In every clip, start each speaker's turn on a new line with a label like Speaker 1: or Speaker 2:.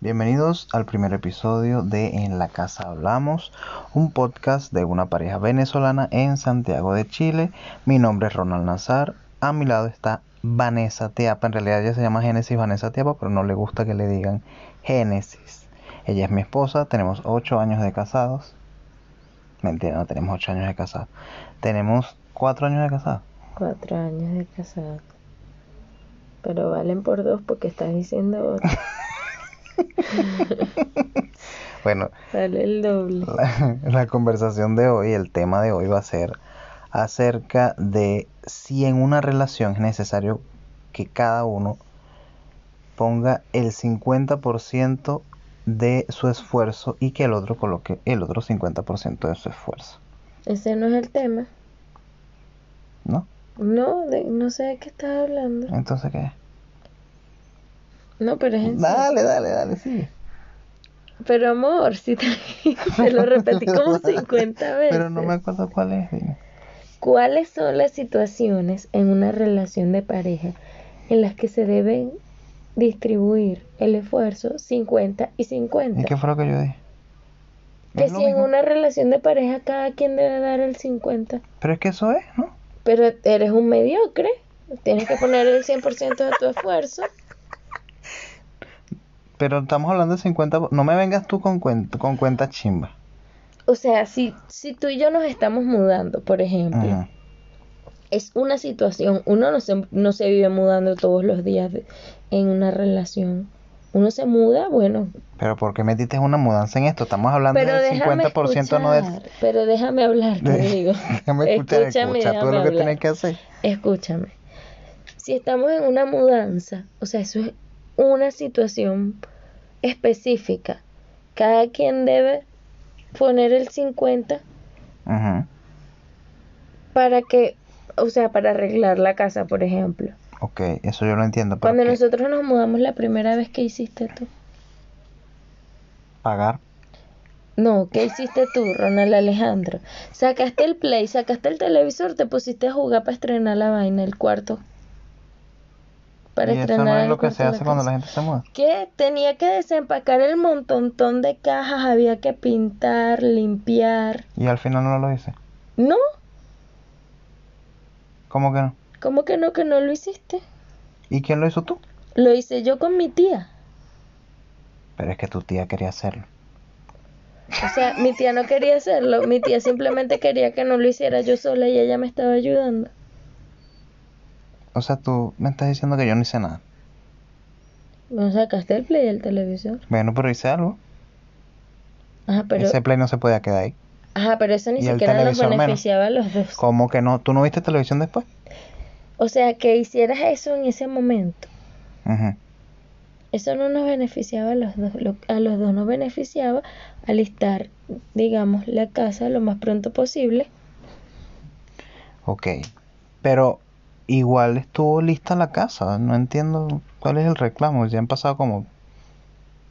Speaker 1: Bienvenidos al primer episodio de En la Casa Hablamos, un podcast de una pareja venezolana en Santiago de Chile. Mi nombre es Ronald Nazar, a mi lado está Vanessa Tiapa, en realidad ella se llama Génesis Vanessa Tiapa, pero no le gusta que le digan Génesis. Ella es mi esposa, tenemos 8 años de casados. Mentira, no tenemos 8 años de casados. Tenemos 4 años de casados.
Speaker 2: Cuatro años de casado. Pero valen por dos porque estás diciendo otro.
Speaker 1: Bueno,
Speaker 2: Vale el doble.
Speaker 1: la, la conversación de hoy, el tema de hoy va a ser acerca de si en una relación es necesario que cada uno ponga el 50% de su esfuerzo y que el otro coloque el otro 50% de su esfuerzo,
Speaker 2: Ese no es el tema.
Speaker 1: ¿no?
Speaker 2: No, de- no sé de qué estás hablando.
Speaker 1: Entonces, ¿qué?
Speaker 2: No, pero es en.
Speaker 1: Dale, dale, dale, sigue.
Speaker 2: Pero amor, si te, te lo repetí como 50 veces.
Speaker 1: Pero no me acuerdo cuál es. dime.
Speaker 2: ¿Cuáles son las situaciones en una relación de pareja en las que se deben distribuir el esfuerzo 50 y
Speaker 1: ¿Y
Speaker 2: 50?
Speaker 1: qué fue lo que yo dije?
Speaker 2: Que si en
Speaker 1: mismo.
Speaker 2: una relación de pareja cada quien debe dar el 50.
Speaker 1: Pero es que eso es, ¿no?
Speaker 2: Pero eres un mediocre. Tienes que poner el 100% de tu esfuerzo.
Speaker 1: Pero estamos hablando de 50... No me vengas tú con, cuenta, con cuenta chimba.
Speaker 2: O sea, si, si tú y yo nos estamos mudando, por ejemplo, es una situación, uno no se, no se vive mudando todos los días de- en una relación. Uno se muda, bueno,
Speaker 1: Pero ¿por qué metiste una mudanza en esto? Estamos hablando
Speaker 2: pero
Speaker 1: del
Speaker 2: déjame
Speaker 1: 50% no del...
Speaker 2: pero déjame hablar, te digo.
Speaker 1: Déjame escuchar,
Speaker 2: Escúchame,
Speaker 1: escucha tú lo que
Speaker 2: hablar.
Speaker 1: tienes que hacer.
Speaker 2: Escúchame. Si estamos en una mudanza, o sea, eso es una situación específica. Cada quien debe poner el 50
Speaker 1: Ajá.
Speaker 2: para que, o sea, para arreglar la casa, por ejemplo.
Speaker 1: Ok, eso yo lo entiendo. Pero
Speaker 2: Cuando
Speaker 1: ¿qué?
Speaker 2: nosotros nos mudamos la primera vez, ¿qué hiciste tú?
Speaker 1: Pagar.
Speaker 2: No, ¿qué hiciste tú, Ronald Alejandro? Sacaste el play, sacaste el televisor, te pusiste a jugar para estrenar la vaina, el cuarto. Para
Speaker 1: y eso
Speaker 2: estrenar
Speaker 1: no es lo que se hace cuando
Speaker 2: casa.
Speaker 1: la gente se muda.
Speaker 2: que tenía que desempacar el montontón de cajas, había que pintar, limpiar.
Speaker 1: Y al final no lo hice.
Speaker 2: No,
Speaker 1: ¿Cómo que no?
Speaker 2: ¿Cómo que no que no lo hiciste?
Speaker 1: ¿Y quién lo hizo tú?
Speaker 2: Lo hice yo con mi tía.
Speaker 1: Pero es que tu tía quería hacerlo.
Speaker 2: O sea, mi tía no quería hacerlo, mi tía simplemente quería que no lo hiciera yo sola y ella me estaba ayudando.
Speaker 1: O sea, tú me estás diciendo que yo no hice nada.
Speaker 2: No sacaste el play del televisor.
Speaker 1: Bueno, pero hice algo.
Speaker 2: Ajá, pero,
Speaker 1: Ese play no se podía quedar ahí.
Speaker 2: ajá, pero eso ni siquiera nos
Speaker 1: menos.
Speaker 2: beneficiaba a los dos.
Speaker 1: ¿Cómo que no? ¿Tú no viste televisión después?
Speaker 2: O sea, que hicieras eso en ese momento.
Speaker 1: Ajá.
Speaker 2: Eso no nos beneficiaba a los dos, lo- a los dos nos beneficiaba alistar, digamos, la casa lo más pronto posible.
Speaker 1: Ok. Pero igual estuvo lista la casa. No entiendo cuál es el reclamo. Ya han pasado como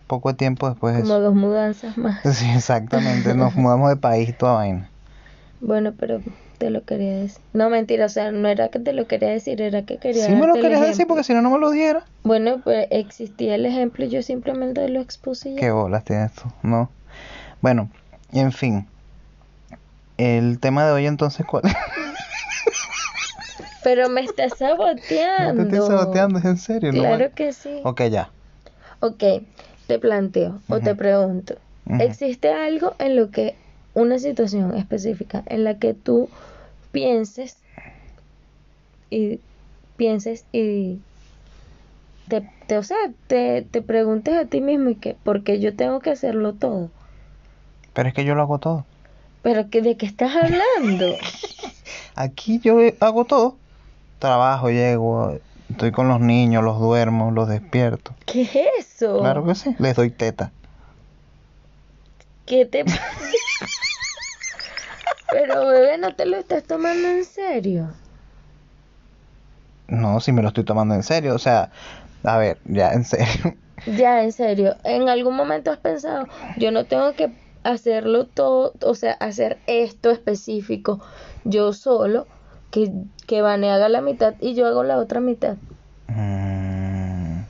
Speaker 1: poco tiempo después de
Speaker 2: Como
Speaker 1: eso.
Speaker 2: dos mudanzas más.
Speaker 1: Sí, exactamente. Nos mudamos de país y toda vaina.
Speaker 2: Bueno, pero te lo quería decir. No, mentira, o sea, no era que te lo quería decir, era que quería
Speaker 1: Sí me lo querías decir porque si no, no me lo diera.
Speaker 2: Bueno, pues existía el ejemplo y yo simplemente lo expuse ya.
Speaker 1: Qué bolas tienes tú, ¿no? Bueno, en fin. El tema de hoy entonces, ¿cuál?
Speaker 2: Pero me estás
Speaker 1: No
Speaker 2: saboteando.
Speaker 1: te estoy saboteando, es en serio, ¿no?
Speaker 2: Claro que sí.
Speaker 1: Ok, ya.
Speaker 2: Ok, te planteo o te pregunto. ¿existe algo en lo que, una situación específica en la que tú pienses y pienses y te, te- o sea, te, te preguntes a ti mismo y que, porque yo tengo que hacerlo todo?
Speaker 1: Pero es que yo lo hago todo.
Speaker 2: ¿Pero que, de qué estás hablando?
Speaker 1: Aquí yo hago todo. Trabajo, llego, estoy con los niños, los duermo, los despierto.
Speaker 2: ¿Qué es eso?
Speaker 1: Claro que sí. Les doy teta.
Speaker 2: ¿Qué te Pero bebé, no te lo estás tomando en serio.
Speaker 1: No, si me lo estoy tomando en serio. O sea, a ver, ya, en serio.
Speaker 2: Ya, en serio, ¿en algún momento has pensado, yo no tengo que hacerlo todo, o sea, hacer esto específico yo solo, que, que Vane haga la mitad y yo hago la otra mitad?
Speaker 1: Mm,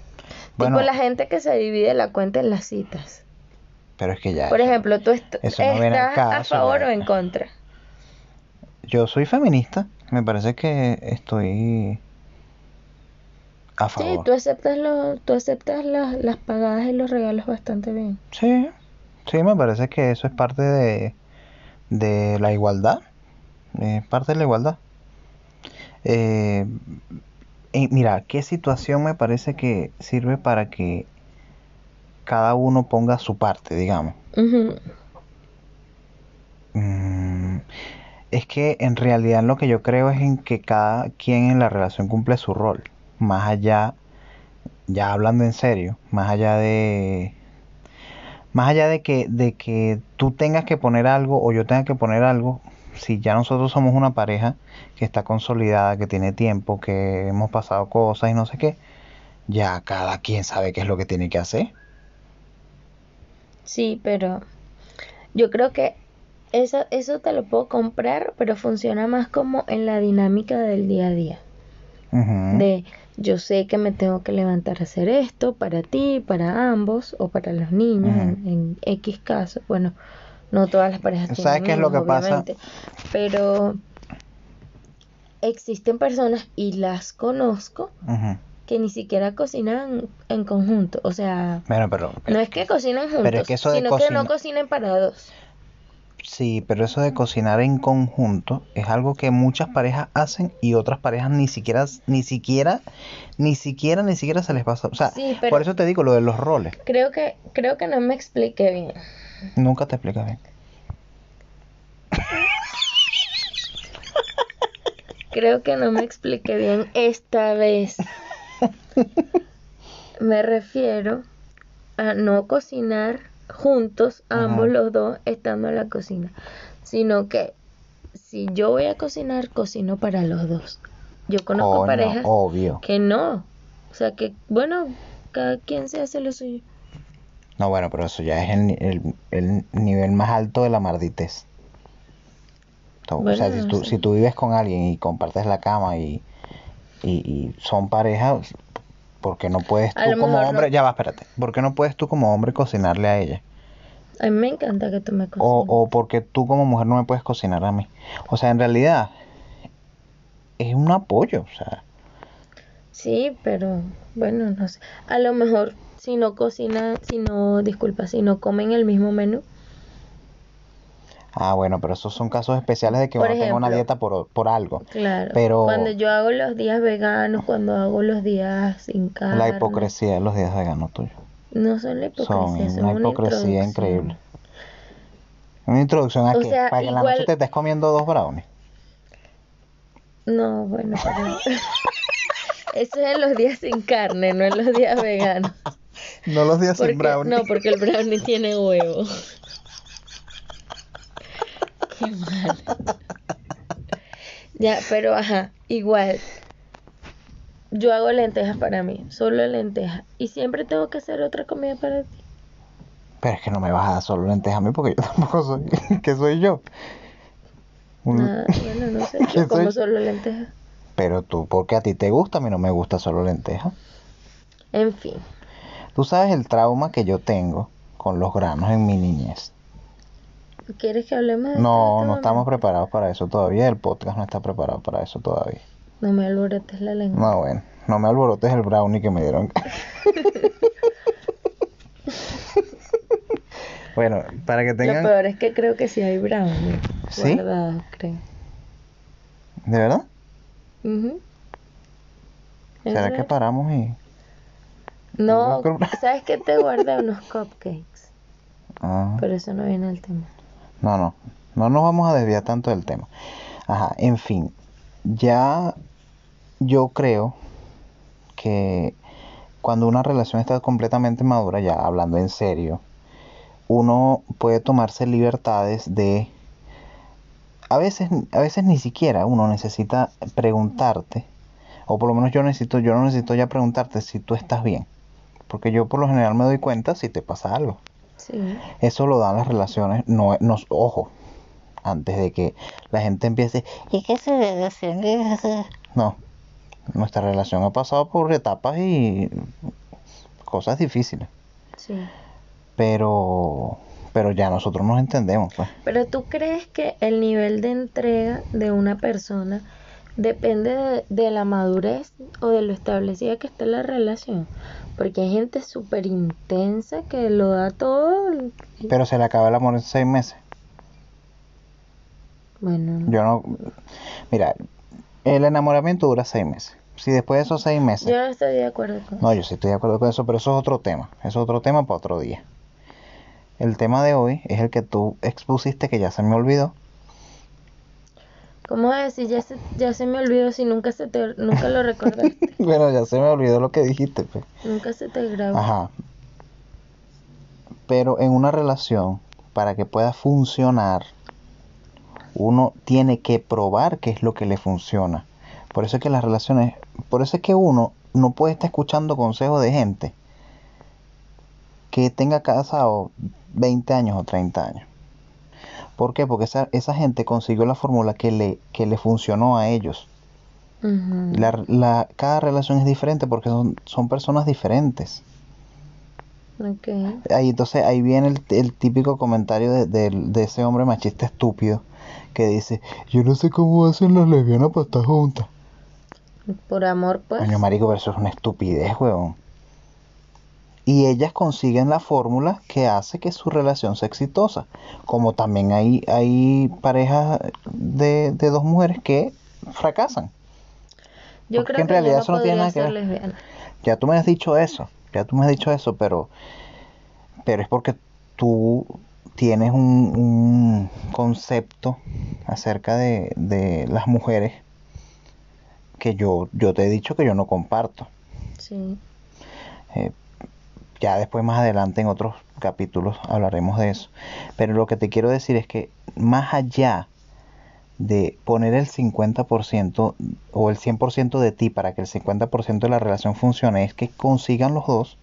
Speaker 1: Bueno,
Speaker 2: tipo la gente que se divide la cuenta en las citas.
Speaker 1: pero es que ya.
Speaker 2: Por
Speaker 1: eso-
Speaker 2: ejemplo, tú est-
Speaker 1: no
Speaker 2: estás a favor o en contra.
Speaker 1: Yo soy feminista. Me parece que estoy a
Speaker 2: Sí,
Speaker 1: favor.
Speaker 2: tú aceptas, lo, tú aceptas las, las pagadas y los regalos bastante bien.
Speaker 1: Sí, sí, me parece que eso es parte de, de la igualdad. Es parte de la igualdad. Eh, y mira, ¿qué situación me parece que sirve para que cada uno ponga su parte, digamos? Mm, es que en realidad lo que yo creo es en que cada quien en la relación cumple su rol. Más allá, ya hablando en serio, más allá de, más allá de que, de que tú tengas que poner algo o yo tenga que poner algo, si ya nosotros somos una pareja que está consolidada, que tiene tiempo, que hemos pasado cosas y no sé qué, ya cada quien sabe qué es lo que tiene que hacer.
Speaker 2: Sí, pero yo creo que eso, eso te lo puedo comprar, pero funciona más como en la dinámica del día a día. De yo sé que me tengo que levantar a hacer esto para ti, para ambos o para los niños en, en X casos. Bueno, no todas las parejas
Speaker 1: ¿Sabes
Speaker 2: tienen
Speaker 1: qué es lo que pasa?
Speaker 2: pero existen personas y las conozco que ni siquiera cocinan en conjunto. O sea,
Speaker 1: Bueno, pero
Speaker 2: no es que cocinen juntos,
Speaker 1: Pero es que eso de
Speaker 2: sino que no cocinen para dos.
Speaker 1: Sí, pero eso de cocinar en conjunto es algo que muchas parejas hacen y otras parejas ni siquiera, ni siquiera, ni siquiera, ni siquiera se les pasa. O sea,
Speaker 2: Sí,
Speaker 1: por eso te digo lo de los roles.
Speaker 2: Creo que, creo que no me expliqué bien.
Speaker 1: Nunca te explicas bien.
Speaker 2: Creo que no me expliqué bien esta vez. Me refiero a no cocinar juntos, ambos los dos, estando en la cocina, sino que si yo voy a cocinar, cocino para los dos. Yo conozco
Speaker 1: Coño,
Speaker 2: parejas
Speaker 1: obvio.
Speaker 2: que no. O sea que, bueno, cada quien se hace lo suyo.
Speaker 1: No, bueno, pero eso ya es el, el- el nivel más alto de la marditez. O sea, si tú,
Speaker 2: sí.
Speaker 1: si tú vives con alguien y compartes la cama y, y, y son parejas, ¿por qué no puedes tú como
Speaker 2: mejor no.
Speaker 1: hombre, ya va, espérate, ¿por qué no puedes tú como hombre cocinarle a ella?
Speaker 2: A mí me encanta que tú me
Speaker 1: O,
Speaker 2: cocines.
Speaker 1: o porque tú como mujer no me puedes cocinar a mí. O sea, en realidad es un apoyo. O sea,
Speaker 2: Sí, pero bueno, no sé. A lo mejor si no cocinan, si no, disculpa, si no comen el mismo menú.
Speaker 1: Ah, bueno, pero esos son casos especiales de que
Speaker 2: Por
Speaker 1: uno tenga una dieta por, por algo.
Speaker 2: Claro.
Speaker 1: Pero-
Speaker 2: Cuando yo hago los días veganos, cuando hago los días sin carne.
Speaker 1: La hipocresía de los días veganos tuyos.
Speaker 2: No son la hipocresía,
Speaker 1: Son
Speaker 2: son,
Speaker 1: una hipocresía increíble. Una introducción a
Speaker 2: O sea,
Speaker 1: Para que en la
Speaker 2: igual-
Speaker 1: noche te estés comiendo dos brownies.
Speaker 2: No, bueno, pero... Eso es en los días sin carne, no en los días veganos.
Speaker 1: No los días
Speaker 2: Porque,
Speaker 1: sin brownie.
Speaker 2: no, porque el brownie tiene huevo. Qué mal. Ya, pero ajá, igual. Yo hago lentejas para mí, solo lentejas. Y siempre tengo que hacer otra comida para ti.
Speaker 1: Pero es que no me vas a dar solo lentejas a mí porque yo tampoco soy. ¿Qué soy yo? Un-
Speaker 2: Nada, bueno, no sé,
Speaker 1: ¿Qué
Speaker 2: yo como
Speaker 1: soy?
Speaker 2: solo lentejas.
Speaker 1: Pero tú, porque a ti te gusta, a mí no me gusta solo lentejas.
Speaker 2: En fin,
Speaker 1: Tú sabes el trauma que yo tengo con los granos en mi niñez.
Speaker 2: ¿Quieres que hablemos de
Speaker 1: No, no estamos preparados para eso todavía. El podcast no está preparado para eso todavía.
Speaker 2: No me alborotes la lengua.
Speaker 1: No, bueno, no me alborotes el brownie que me dieron. bueno, para que
Speaker 2: Lo
Speaker 1: tengan...
Speaker 2: peor es que creo que sí hay brownie
Speaker 1: ¿Sí?
Speaker 2: creo.
Speaker 1: ¿De verdad?
Speaker 2: Ujú. ¿Es
Speaker 1: ¿Será que paramos y...?
Speaker 2: No, ¿sabes qué te guardé? Unos cupcakes.
Speaker 1: Ah,
Speaker 2: Pero eso no viene al tema.
Speaker 1: No, no, no nos vamos a desviar tanto del tema. Ajá, en fin, ya yo creo que cuando una relación está completamente madura, ya hablando en serio, uno puede tomarse libertades de a veces a veces ni siquiera uno necesita preguntarte o por lo menos yo necesito yo no necesito ya preguntarte si tú estás bien porque yo por lo general me doy cuenta si te pasa algo
Speaker 2: Sí.
Speaker 1: eso lo dan las relaciones no nos ojo antes de que la gente empiece ¿y qué se debe hacer? no nuestra relación ha pasado por etapas y cosas difíciles.
Speaker 2: Sí.
Speaker 1: Pero, pero ya nosotros nos entendemos, pues.
Speaker 2: Pero tú crees que el nivel de entrega de una persona depende de, de la madurez o de lo establecida que está la relación. Porque hay gente súper intensa que lo da todo.
Speaker 1: Pero se le acaba el amor en seis meses.
Speaker 2: Bueno,
Speaker 1: Yo no. Mira, el enamoramiento dura seis meses. Si después de esos seis meses.
Speaker 2: yo no estoy de acuerdo con
Speaker 1: No, yo sí estoy de acuerdo con eso, pero eso es otro tema. Eso es otro tema para otro día. El tema de hoy es el que tú expusiste que ya se me olvidó.
Speaker 2: ¿Cómo vas a decir? Ya se, ya se me olvidó si nunca se te, nunca lo recordaste.
Speaker 1: bueno, ya se me olvidó lo que dijiste. pues.
Speaker 2: nunca se te grabó.
Speaker 1: Ajá. Pero en una relación, para que pueda funcionar, uno tiene que probar qué es lo que le funciona. Por eso es que las relaciones, por eso es que uno no puede estar escuchando consejos de gente que tenga casado 20 años o 30 años. ¿Por qué? Porque esa, esa gente consiguió la fórmula que le, que le funcionó a ellos. La, la- cada relación es diferente porque son, son personas diferentes.
Speaker 2: Ok.
Speaker 1: Ahí entonces ahí viene el, el típico comentario de, de ese hombre machista estúpido que dice, yo no sé cómo hacen las lesbianas para estar juntas.
Speaker 2: Por amor, pues.
Speaker 1: Coño marico, pero eso es una estupidez, weón. Y ellas consiguen la fórmula que hace que su relación sea exitosa. Como también hay, hay parejas de, de dos mujeres que fracasan.
Speaker 2: yo
Speaker 1: porque
Speaker 2: creo
Speaker 1: en
Speaker 2: que
Speaker 1: realidad
Speaker 2: yo no
Speaker 1: eso no tiene nada que ver.
Speaker 2: lesbiana.
Speaker 1: Ya tú me has dicho eso, ya tú me has dicho eso, pero, pero es porque tú tienes un, un concepto acerca de, de las mujeres que yo, yo te he dicho que yo no comparto.
Speaker 2: Sí.
Speaker 1: Eh, ya después más adelante en otros capítulos hablaremos de eso. Pero lo que te quiero decir es que más allá de poner el 50% o el 100% de ti para que el 50% de la relación funcione, es que consigan los dos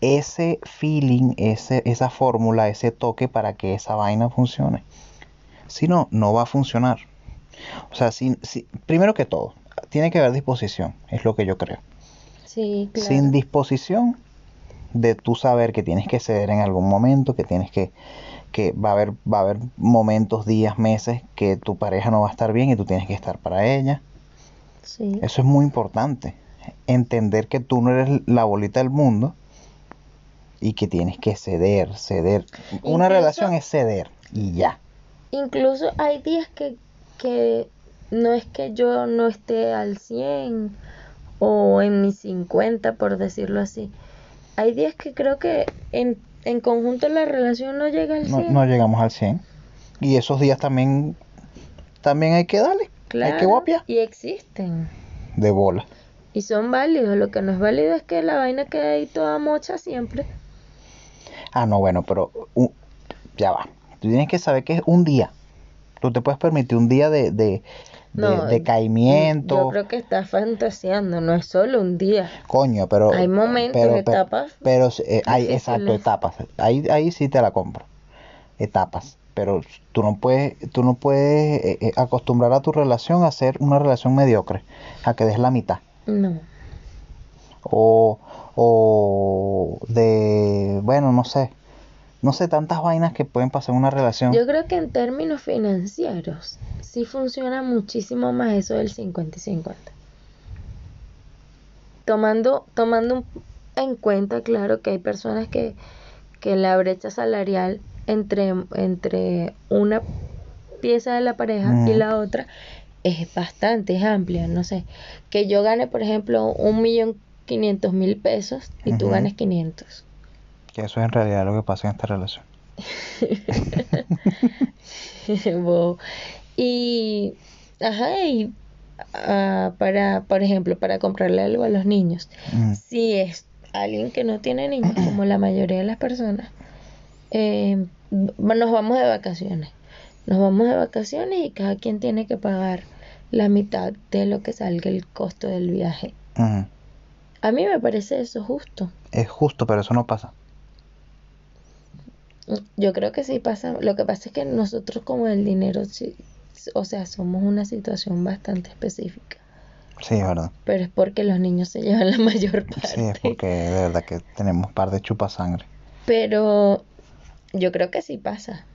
Speaker 1: ese feeling, ese, esa fórmula, ese toque para que esa vaina funcione. Si no, no va a funcionar. O sea, si, si- primero que todo, tiene que haber disposición, es lo que yo creo.
Speaker 2: Sí, claro.
Speaker 1: Sin disposición de tú saber que tienes que ceder en algún momento, que tienes que, que va a haber, va a haber momentos, días, meses que tu pareja no va a estar bien y tú tienes que estar para ella.
Speaker 2: Sí.
Speaker 1: Eso es muy importante. Entender que tú no eres la bolita del mundo y que tienes que ceder, ceder. Una relación es ceder y ya.
Speaker 2: Incluso hay días que, que no es que yo no esté al 100 o en mis 50, por decirlo así. Hay días que creo que en, en conjunto la relación no llega al 100.
Speaker 1: No, no llegamos al 100. Y esos días también, también hay que darle. Hay que
Speaker 2: Claro,
Speaker 1: guapiar.
Speaker 2: y existen.
Speaker 1: De bola.
Speaker 2: Y son válidos. Lo que no es válido es que la vaina quede ahí toda mocha siempre.
Speaker 1: Ah, no, bueno, pero u- ya va. Tú tienes que saber que es un día. Tú te puedes permitir un día de, de, de
Speaker 2: No,
Speaker 1: decaimiento.
Speaker 2: Yo creo que estás fantaseando, no es solo un día.
Speaker 1: Coño, pero.
Speaker 2: Hay momentos,
Speaker 1: pero, pero-
Speaker 2: etapas
Speaker 1: Pero, eh, hay, exacto, etapas. Ahí, ahí sí te la compro. Etapas. Pero tú no puedes, tú no puedes eh, eh, acostumbrar a tu relación a ser una relación mediocre, a que des la mitad.
Speaker 2: No.
Speaker 1: O, o de, bueno, no sé. No sé, tantas vainas que pueden pasar en una relación.
Speaker 2: Yo creo que en términos financieros sí funciona muchísimo más eso del 50 y 50. Tomando, tomando en cuenta, claro, que hay personas que, que la brecha salarial entre, entre una pieza de la pareja y la otra es bastante, es amplia, no sé. Que yo gane, por ejemplo, un millón quinientos mil pesos y tú ganes 500.
Speaker 1: Que eso es en realidad lo que pasa en esta relación.
Speaker 2: Y, ajá, y ah, para, por ejemplo, para comprarle algo a los niños,
Speaker 1: Mm.
Speaker 2: si es alguien que no tiene niños, como la mayoría de las personas, eh, nos vamos de vacaciones. Nos vamos de vacaciones y cada quien tiene que pagar la mitad de lo que salga el costo del viaje. A mí me parece eso justo.
Speaker 1: Es justo, pero eso no pasa.
Speaker 2: Yo creo que sí pasa. Lo que pasa es que nosotros como el dinero, sí, o sea, somos una situación bastante específica.
Speaker 1: Sí, es verdad.
Speaker 2: pero es porque los niños se llevan la mayor parte.
Speaker 1: Sí, es porque de verdad que tenemos par de chupasangre.
Speaker 2: Pero yo creo que sí pasa.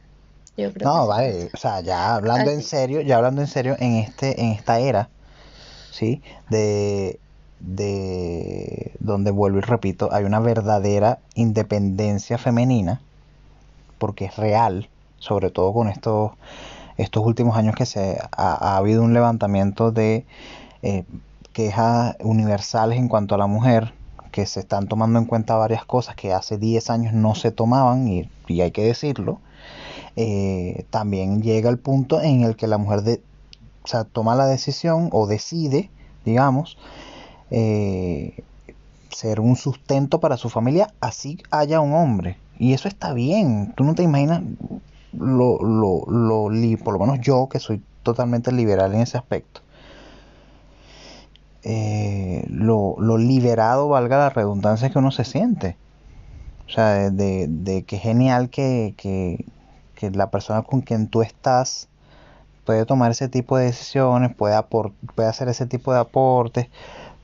Speaker 2: Yo creo
Speaker 1: No,
Speaker 2: que sí
Speaker 1: vale, o sea, ya hablando en serio, ya hablando en serio, en este, en esta era, ¿sí? De, de donde vuelvo y repito, hay una verdadera independencia femenina, porque es real, sobre todo con estos, estos últimos años que se ha, ha habido un levantamiento de eh, quejas universales en cuanto a la mujer, que se están tomando en cuenta varias cosas que hace 10 años no se tomaban, y, y hay que decirlo eh, también llega el punto en el que la mujer de, o sea, toma la decisión o decide, digamos, eh, ser un sustento para su familia, así haya un hombre. Y eso está bien. Tú no te imaginas lo, lo, lo li- por lo menos yo que soy totalmente liberal en ese aspecto. eh, lo, lo liberado, valga la redundancia, que uno se siente. O sea, de, de- de genial que, que, que la persona con quien tú estás puede tomar ese tipo de decisiones, puede, puede hacer ese tipo de aportes,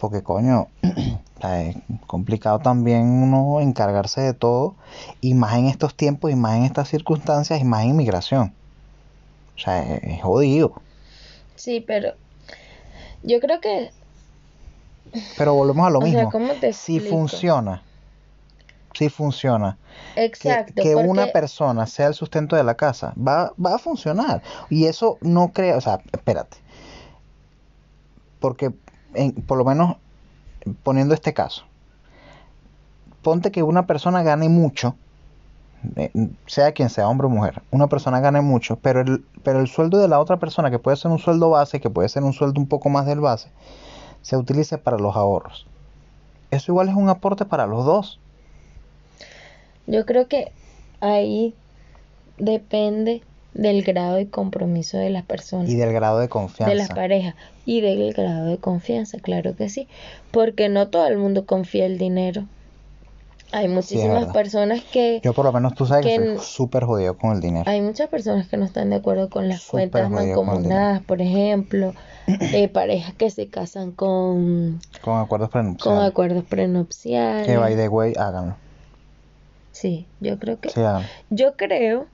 Speaker 1: porque coño, sea, es complicado también uno encargarse de todo, y más en estos tiempos, y más en estas circunstancias, y más en inmigración. O sea, es, es jodido.
Speaker 2: Sí, pero yo creo que,
Speaker 1: Pero volvemos a lo
Speaker 2: o sea,
Speaker 1: mismo.
Speaker 2: ¿cómo te
Speaker 1: Si funciona, si funciona, que,
Speaker 2: Exacto,
Speaker 1: que una
Speaker 2: porque
Speaker 1: persona sea el sustento de la casa, va, va a funcionar. Y eso no crea, o sea, espérate. Porque, en- por lo menos, poniendo este caso, ponte que una persona gane mucho, eh, sea quien sea, hombre o mujer, una persona gane mucho, pero el, pero el sueldo de la otra persona, que puede ser un sueldo base, que puede ser un sueldo un poco más del base, se utilice para los ahorros. Eso igual es un aporte para los dos.
Speaker 2: yo creo que ahí depende del grado de compromiso de las personas.
Speaker 1: Y del grado de
Speaker 2: de las
Speaker 1: confianza.
Speaker 2: parejas y del grado de confianza, claro que sí, porque no todo el mundo confía el dinero. Hay muchísimas personas que
Speaker 1: Yo por lo menos tú sabes que,
Speaker 2: que
Speaker 1: soy súper jodido con el dinero.
Speaker 2: hay muchas personas que no están de acuerdo con las
Speaker 1: Súper
Speaker 2: cuentas
Speaker 1: con
Speaker 2: mancomunadas, por ejemplo, eh, parejas que se casan con,
Speaker 1: Con acuerdos
Speaker 2: con
Speaker 1: prenupciales.
Speaker 2: acuerdos prenupciales.
Speaker 1: Que by the way, háganlo.
Speaker 2: Sí, yo creo que
Speaker 1: Sí.
Speaker 2: Yo creo,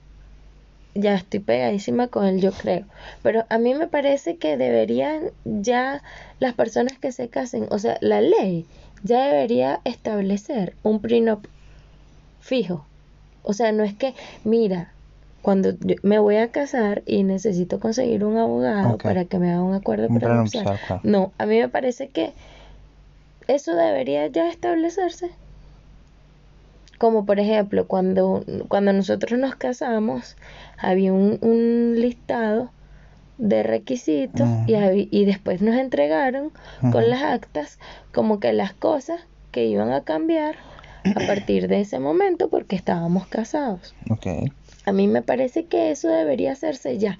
Speaker 2: ya estoy pegadísima con el yo creo, pero a mí me parece que deberían ya las personas que se casen, o sea, la ley ya debería establecer un prenup fijo. O sea, no es que, mira, cuando yo me voy a casar y necesito conseguir un abogado para que me haga un acuerdo
Speaker 1: Un
Speaker 2: prenupcial. No, a mí me parece que eso debería ya establecerse. Como por ejemplo, cuando, cuando nosotros nos casamos, había un, un listado de requisitos y,
Speaker 1: Ujú.
Speaker 2: habi- y después nos entregaron con las actas como que las cosas que iban a cambiar a partir de ese momento porque estábamos casados.
Speaker 1: Ok.
Speaker 2: A mí me parece que eso debería hacerse ya.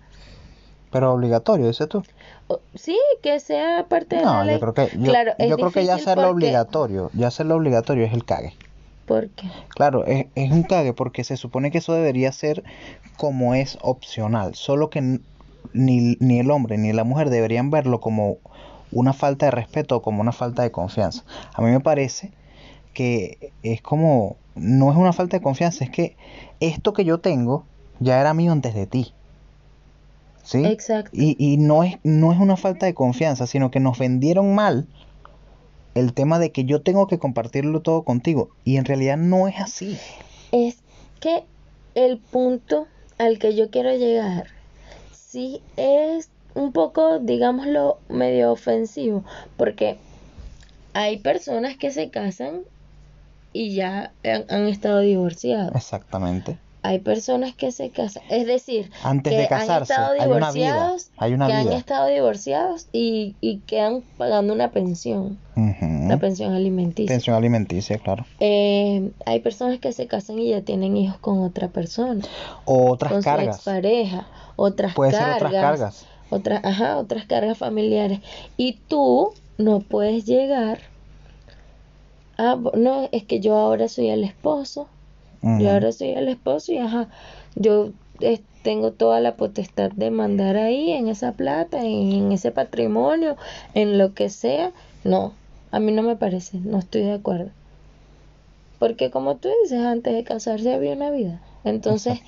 Speaker 1: Pero obligatorio, dices tú.
Speaker 2: O- sí, que sea parte de
Speaker 1: No,
Speaker 2: la ley.
Speaker 1: yo creo que, yo,
Speaker 2: claro, es
Speaker 1: yo creo que ya hacerlo
Speaker 2: porque-
Speaker 1: obligatorio, ya hacerlo obligatorio es el cague. Claro, es, es un cague porque se supone que eso debería ser como es opcional, solo que ni, ni el hombre ni la mujer deberían verlo como una falta de respeto o como una falta de confianza. A mí me parece que es como, no es una falta de confianza, es que esto que yo tengo ya era mío antes de ti. ¿Sí?
Speaker 2: Exacto.
Speaker 1: Y, y no, es, no es una falta de confianza, sino que nos vendieron mal el tema de que yo tengo que compartirlo todo contigo. Y en realidad no es así.
Speaker 2: Es que el punto al que yo quiero llegar sí es un poco, digámoslo, medio ofensivo, porque hay personas que se casan y ya han, han estado divorciados.
Speaker 1: Exactamente.
Speaker 2: Hay personas que se casan, es decir,
Speaker 1: Antes
Speaker 2: que
Speaker 1: de casarse,
Speaker 2: han estado
Speaker 1: hay una vida.
Speaker 2: divorciados,
Speaker 1: Hay una
Speaker 2: que han estado divorciados y, y quedan pagando una pensión,
Speaker 1: Ujú.
Speaker 2: la pensión alimenticia.
Speaker 1: Pensión alimenticia, claro.
Speaker 2: Eh, hay personas que se casan y ya tienen hijos con otra persona,
Speaker 1: O otras
Speaker 2: con su
Speaker 1: cargas.
Speaker 2: expareja, otras
Speaker 1: Puede ser
Speaker 2: cargas,
Speaker 1: otras cargas.
Speaker 2: otras, ajá, otras cargas familiares. Y tú no puedes llegar a, no, es que yo ahora soy el esposo, Yo ahora soy el esposo y ajá, yo tengo toda la potestad de mandar ahí en esa plata, en ese patrimonio, en lo que sea. No, a mí no me parece, no estoy de acuerdo. Porque como tú dices, antes de casarse había una vida. Entonces,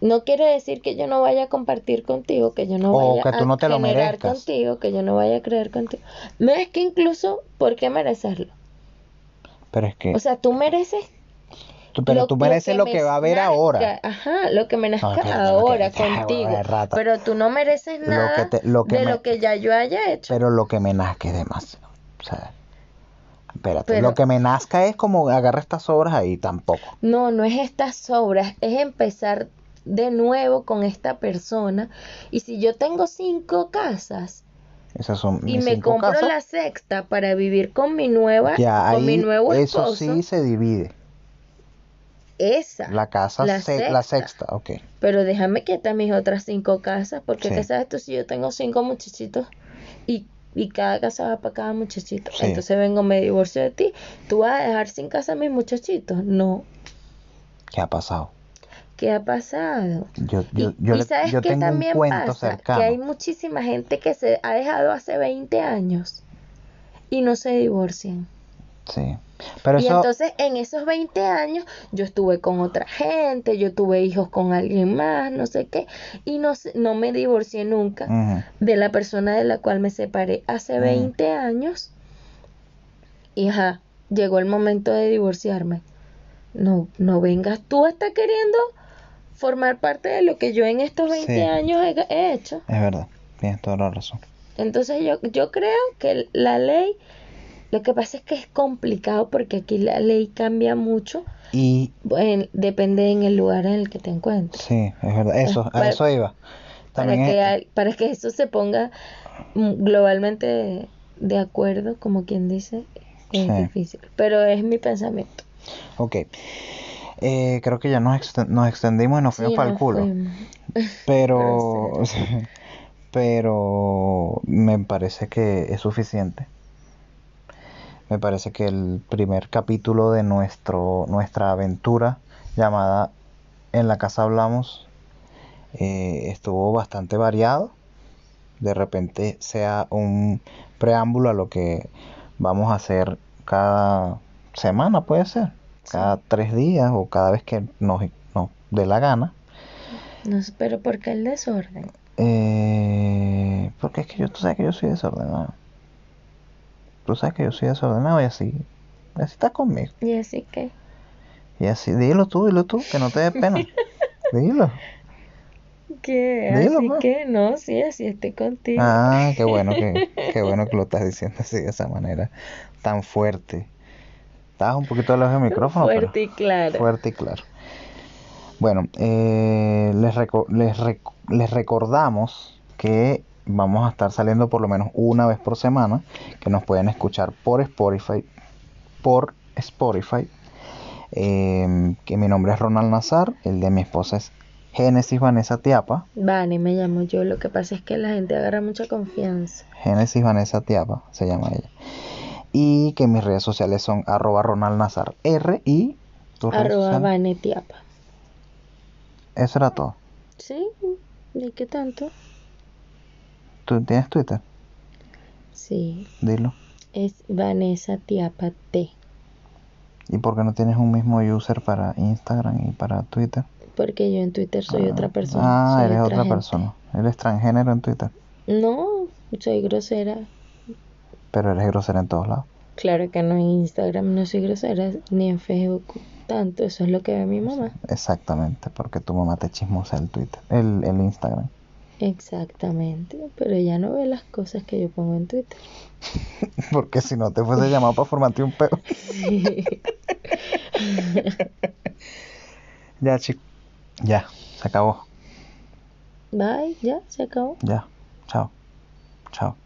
Speaker 2: no quiere decir que yo no vaya a compartir contigo, que yo no
Speaker 1: O
Speaker 2: vaya
Speaker 1: que tú
Speaker 2: a
Speaker 1: no te lo
Speaker 2: generar
Speaker 1: merezcas.
Speaker 2: contigo, que yo no vaya a creer contigo. No es que incluso, ¿por qué merecerlo?
Speaker 1: Pero es que,
Speaker 2: O sea, tú mereces
Speaker 1: tú, pero
Speaker 2: lo-
Speaker 1: tú mereces lo que, va a haber
Speaker 2: nazca,
Speaker 1: ahora.
Speaker 2: Ajá, lo que me nazca
Speaker 1: que-
Speaker 2: ahora contigo.
Speaker 1: rata.
Speaker 2: Pero tú no mereces
Speaker 1: Lo
Speaker 2: nada
Speaker 1: que te- lo que
Speaker 2: de
Speaker 1: me-
Speaker 2: lo que ya yo haya hecho.
Speaker 1: Pero lo que me nazca es demasiado. O sea, espérate,
Speaker 2: Pero-
Speaker 1: lo que me nazca es como agarra estas obras ahí, tampoco.
Speaker 2: No, no es estas obras, es empezar de nuevo con esta persona. Y si yo tengo cinco casas
Speaker 1: Esas son
Speaker 2: y me compro
Speaker 1: casas.
Speaker 2: la sexta para vivir con mi nueva,
Speaker 1: Ya,
Speaker 2: con mi nuevo
Speaker 1: eso
Speaker 2: esposo,
Speaker 1: sí se divide.
Speaker 2: Esa.
Speaker 1: La casa,
Speaker 2: la
Speaker 1: se- la
Speaker 2: sexta.
Speaker 1: sexta, ok.
Speaker 2: Pero déjame quitar mis otras cinco casas, porque
Speaker 1: Sí.
Speaker 2: ¿qué sabes tú si yo tengo cinco muchachitos y, y cada casa va para cada muchachito?
Speaker 1: Sí.
Speaker 2: Entonces vengo, me divorcio de ti, ¿tú vas a dejar sin casa a mis muchachitos? No.
Speaker 1: ¿Qué ha pasado?
Speaker 2: ¿Qué ha pasado?
Speaker 1: Yo,
Speaker 2: Y,
Speaker 1: yo,
Speaker 2: y sabes
Speaker 1: yo
Speaker 2: que
Speaker 1: tengo un
Speaker 2: también
Speaker 1: cuento
Speaker 2: pasa
Speaker 1: cercano.
Speaker 2: que hay muchísima gente que se ha dejado hace 20 años y no se divorcian.
Speaker 1: Sí. Pero
Speaker 2: y
Speaker 1: eso,
Speaker 2: entonces en esos 20 años yo estuve con otra gente, yo tuve hijos con alguien más, no sé qué, y no, no me divorcié nunca de la persona de la cual me separé hace
Speaker 1: Mm.
Speaker 2: 20 años. Y ajá, llegó el momento de divorciarme. No, no vengas tú a estar queriendo formar parte de lo que yo en estos 20
Speaker 1: Sí.
Speaker 2: años he, he hecho.
Speaker 1: es verdad, tienes toda la razón.
Speaker 2: Entonces yo, yo creo que la ley, lo que pasa es que es complicado porque aquí la ley cambia mucho,
Speaker 1: Y
Speaker 2: bueno, depende en el lugar en el que te encuentres.
Speaker 1: sí, es verdad, eso, a
Speaker 2: para-
Speaker 1: eso iba.
Speaker 2: Para que, hay- para que eso se ponga mm, globalmente de, de acuerdo, como quien dice, es
Speaker 1: Sí.
Speaker 2: difícil. Pero es mi pensamiento.
Speaker 1: Ok. Eh, creo que ya nos, exten- nos extendimos y nos fuimos
Speaker 2: Sí,
Speaker 1: para el culo.
Speaker 2: fuimos.
Speaker 1: Pero, pero me parece que es suficiente. Me parece que el primer capítulo de nuestro, nuestra aventura llamada En la casa hablamos eh, estuvo bastante variado. De repente sea un preámbulo a lo que vamos a hacer cada semana, puede ser. Cada tres días o cada vez que nos, nos dé la gana.
Speaker 2: No pero ¿por qué el desorden?
Speaker 1: Eh, porque es que yo, tú sabes que yo soy desordenado. Tú sabes que yo soy desordenado y así, así estás conmigo.
Speaker 2: Y así que,
Speaker 1: Y así, dilo tú, dilo tú, que no te dé pena. Dilo.
Speaker 2: ¿qué?
Speaker 1: Dilo,
Speaker 2: así
Speaker 1: pues.
Speaker 2: que, no, sí, así estoy contigo.
Speaker 1: Ah, qué bueno que, qué bueno que lo estás diciendo así de esa manera, tan fuerte. Estabas un poquito lejos del micrófono, pero
Speaker 2: Fuerte y claro.
Speaker 1: fuerte y claro. Bueno, eh, les, reco- les, rec- les recordamos que vamos a estar saliendo por lo menos una vez por semana, que nos pueden escuchar por Spotify, por Spotify. eh, que mi nombre es Ronald Nazar, el de mi esposa es Génesis Vanessa Tiapa.
Speaker 2: Vale, me llamo yo. Lo que pasa es que la gente agarra mucha confianza.
Speaker 1: Génesis Vanessa Tiapa, se llama ella. Y que mis redes sociales son arroba Ronald Nazar R y redes
Speaker 2: Arroba
Speaker 1: sociales.
Speaker 2: Vanetiapa.
Speaker 1: Eso era todo.
Speaker 2: ¿Sí? ¿Y qué tanto?
Speaker 1: ¿Tú tienes Twitter?
Speaker 2: Sí,
Speaker 1: Dilo.
Speaker 2: es Vanessa Tiapa T.
Speaker 1: ¿Y por qué no tienes un mismo user para Instagram y para Twitter?
Speaker 2: Porque yo en Twitter soy otra persona.
Speaker 1: Ah, eres otra
Speaker 2: gente.
Speaker 1: persona. Eres transgénero en Twitter,
Speaker 2: No, soy grosera.
Speaker 1: pero eres grosera en todos lados.
Speaker 2: Claro que no en Instagram no soy grosera, ni en Facebook tanto. Eso es lo que ve mi mamá.
Speaker 1: Exactamente, porque tu mamá te chismosa el Twitter, el, el Instagram.
Speaker 2: Exactamente. Pero ella no ve las cosas que yo pongo en Twitter.
Speaker 1: Porque si no te fuese llamado para formarte un peo. ya, chico. Ya, se acabó.
Speaker 2: Bye, ya, se acabó.
Speaker 1: Ya. Chao. Chao.